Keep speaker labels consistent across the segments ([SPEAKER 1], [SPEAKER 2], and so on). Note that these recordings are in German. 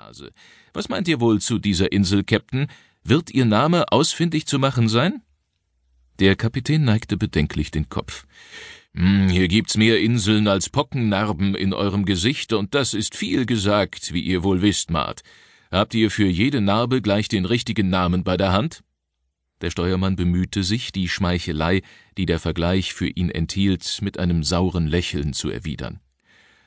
[SPEAKER 1] Nase. Was meint ihr wohl zu dieser Insel, Captain? Wird Ihr Name ausfindig zu machen sein? Der Kapitän neigte bedenklich den Kopf. Hm, hier gibt's mehr Inseln als Pockennarben in eurem Gesicht, und das ist viel gesagt, wie ihr wohl wisst, Mart. Habt ihr für jede Narbe gleich den richtigen Namen bei der Hand? Der Steuermann bemühte sich, die Schmeichelei, die der Vergleich für ihn enthielt, mit einem sauren Lächeln zu erwidern.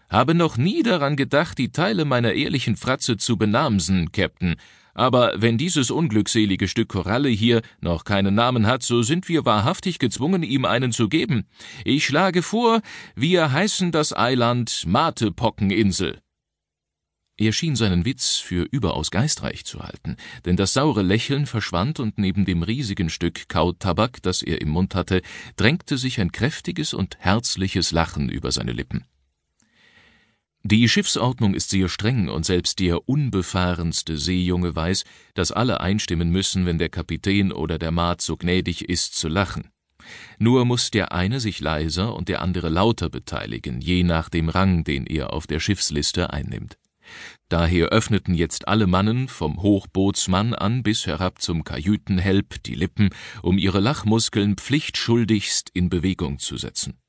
[SPEAKER 1] Habe noch nie daran gedacht, die Teile meiner ehrlichen Fratze zu benamsen, Captain, aber wenn dieses unglückselige Stück Koralle hier noch keinen Namen hat, so sind wir wahrhaftig gezwungen, ihm einen zu geben. Ich schlage vor, wir heißen das Eiland Matepockeninsel. Er schien seinen Witz für überaus geistreich zu halten, denn das saure Lächeln verschwand und neben dem riesigen Stück Kautabak, das er im Mund hatte, drängte sich ein kräftiges und herzliches Lachen über seine Lippen. Die Schiffsordnung ist sehr streng und selbst der unbefahrenste Seejunge weiß, dass alle einstimmen müssen, wenn der Kapitän oder der Maat so gnädig ist zu lachen. Nur muss der eine sich leiser und der andere lauter beteiligen, je nach dem Rang, den er auf der Schiffsliste einnimmt. Daher öffneten jetzt alle Mannen, vom Hochbootsmann an bis herab zum Kajütenhelp, die Lippen, um ihre Lachmuskeln pflichtschuldigst in Bewegung zu setzen.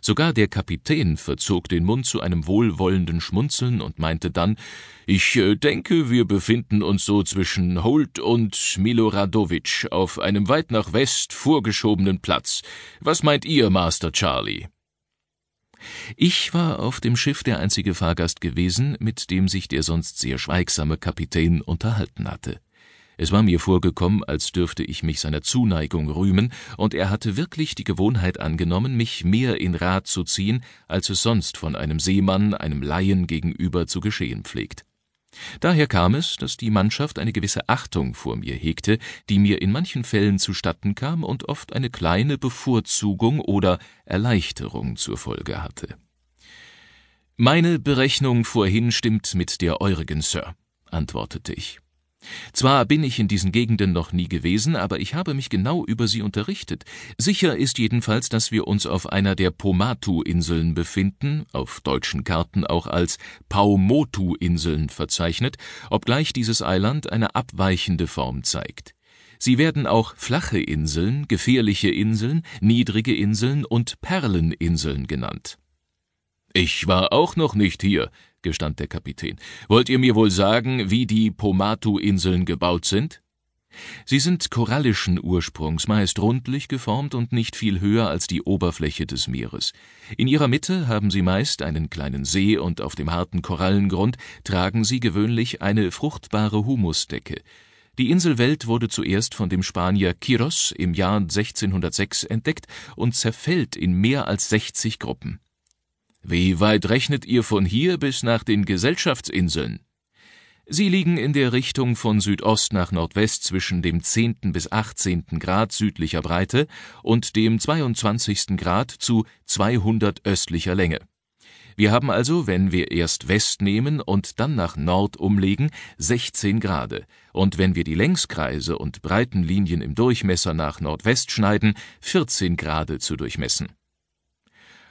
[SPEAKER 1] Sogar der Kapitän verzog den Mund zu einem wohlwollenden Schmunzeln und meinte dann, ich äh, denke, wir befinden uns so zwischen Holt und Miloradowitsch auf einem weit nach West vorgeschobenen Platz. Was meint ihr, Master Charlie? Ich war auf dem Schiff der einzige Fahrgast gewesen, mit dem sich der sonst sehr schweigsame Kapitän unterhalten hatte. Es war mir vorgekommen, als dürfte ich mich seiner Zuneigung rühmen, und er hatte wirklich die Gewohnheit angenommen, mich mehr in Rat zu ziehen, als es sonst von einem Seemann einem Laien gegenüber zu geschehen pflegt. Daher kam es, dass die Mannschaft eine gewisse Achtung vor mir hegte, die mir in manchen Fällen zustatten kam und oft eine kleine Bevorzugung oder Erleichterung zur Folge hatte. Meine Berechnung vorhin stimmt mit der eurigen, Sir, antwortete ich. Zwar bin ich in diesen Gegenden noch nie gewesen, aber ich habe mich genau über sie unterrichtet. Sicher ist jedenfalls, dass wir uns auf einer der Pomatu-Inseln befinden, auf deutschen Karten auch als Paumotu-Inseln verzeichnet, obgleich dieses Eiland eine abweichende Form zeigt. Sie werden auch flache Inseln, gefährliche Inseln, niedrige Inseln und Perleninseln genannt. Ich war auch noch nicht hier, gestand der Kapitän. Wollt ihr mir wohl sagen, wie die Pomatu-Inseln gebaut sind? Sie sind korallischen Ursprungs, meist rundlich geformt und nicht viel höher als die Oberfläche des Meeres. In ihrer Mitte haben sie meist einen kleinen See und auf dem harten Korallengrund tragen sie gewöhnlich eine fruchtbare Humusdecke. Die Inselwelt wurde zuerst von dem Spanier Quiros im Jahr 1606 entdeckt und zerfällt in mehr als 60 Gruppen. Wie weit rechnet ihr von hier bis nach den Gesellschaftsinseln? Sie liegen in der Richtung von Südost nach Nordwest zwischen dem 10. bis 18. Grad südlicher Breite und dem 22. Grad zu 200 östlicher Länge. Wir haben also, wenn wir erst West nehmen und dann nach Nord umlegen, 16 Grade, und wenn wir die Längskreise und Breitenlinien im Durchmesser nach Nordwest schneiden, 14 Grade zu durchmessen.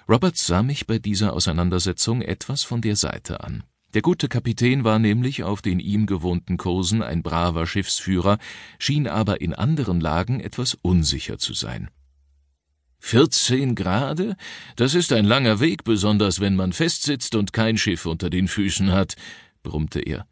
[SPEAKER 1] Roberts sah mich bei dieser Auseinandersetzung etwas von der Seite an. Der gute Kapitän war nämlich auf den ihm gewohnten Kursen ein braver Schiffsführer, schien aber in anderen Lagen etwas unsicher zu sein. Vierzehn Grade? Das ist ein langer Weg, besonders wenn man festsitzt und kein Schiff unter den Füßen hat, brummte er.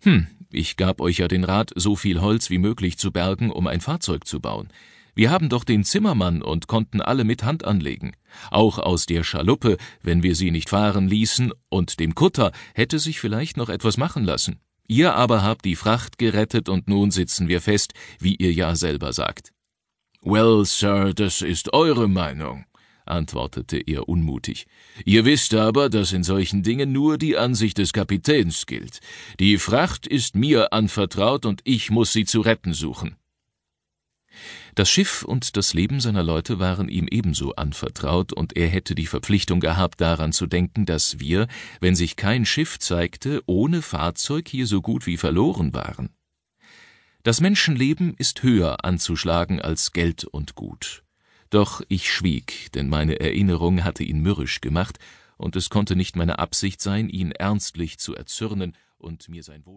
[SPEAKER 1] Hm, ich gab euch ja den Rat, so viel Holz wie möglich zu bergen, um ein Fahrzeug zu bauen. Wir haben doch den Zimmermann und konnten alle mit Hand anlegen. Auch aus der Schaluppe, wenn wir sie nicht fahren ließen, und dem Kutter hätte sich vielleicht noch etwas machen lassen. Ihr aber habt die Fracht gerettet und nun sitzen wir fest, wie ihr ja selber sagt. Well, Sir, das ist eure Meinung, antwortete er unmutig. Ihr wisst aber, dass in solchen Dingen nur die Ansicht des Kapitäns gilt. Die Fracht ist mir anvertraut und ich muss sie zu retten suchen. Das Schiff und das Leben seiner Leute waren ihm ebenso anvertraut, und er hätte die Verpflichtung gehabt, daran zu denken, dass wir, wenn sich kein Schiff zeigte, ohne Fahrzeug hier so gut wie verloren waren. Das Menschenleben ist höher anzuschlagen als Geld und Gut. Doch ich schwieg, denn meine Erinnerung hatte ihn mürrisch gemacht, und es konnte nicht meine Absicht sein, ihn ernstlich zu erzürnen und mir sein Wohl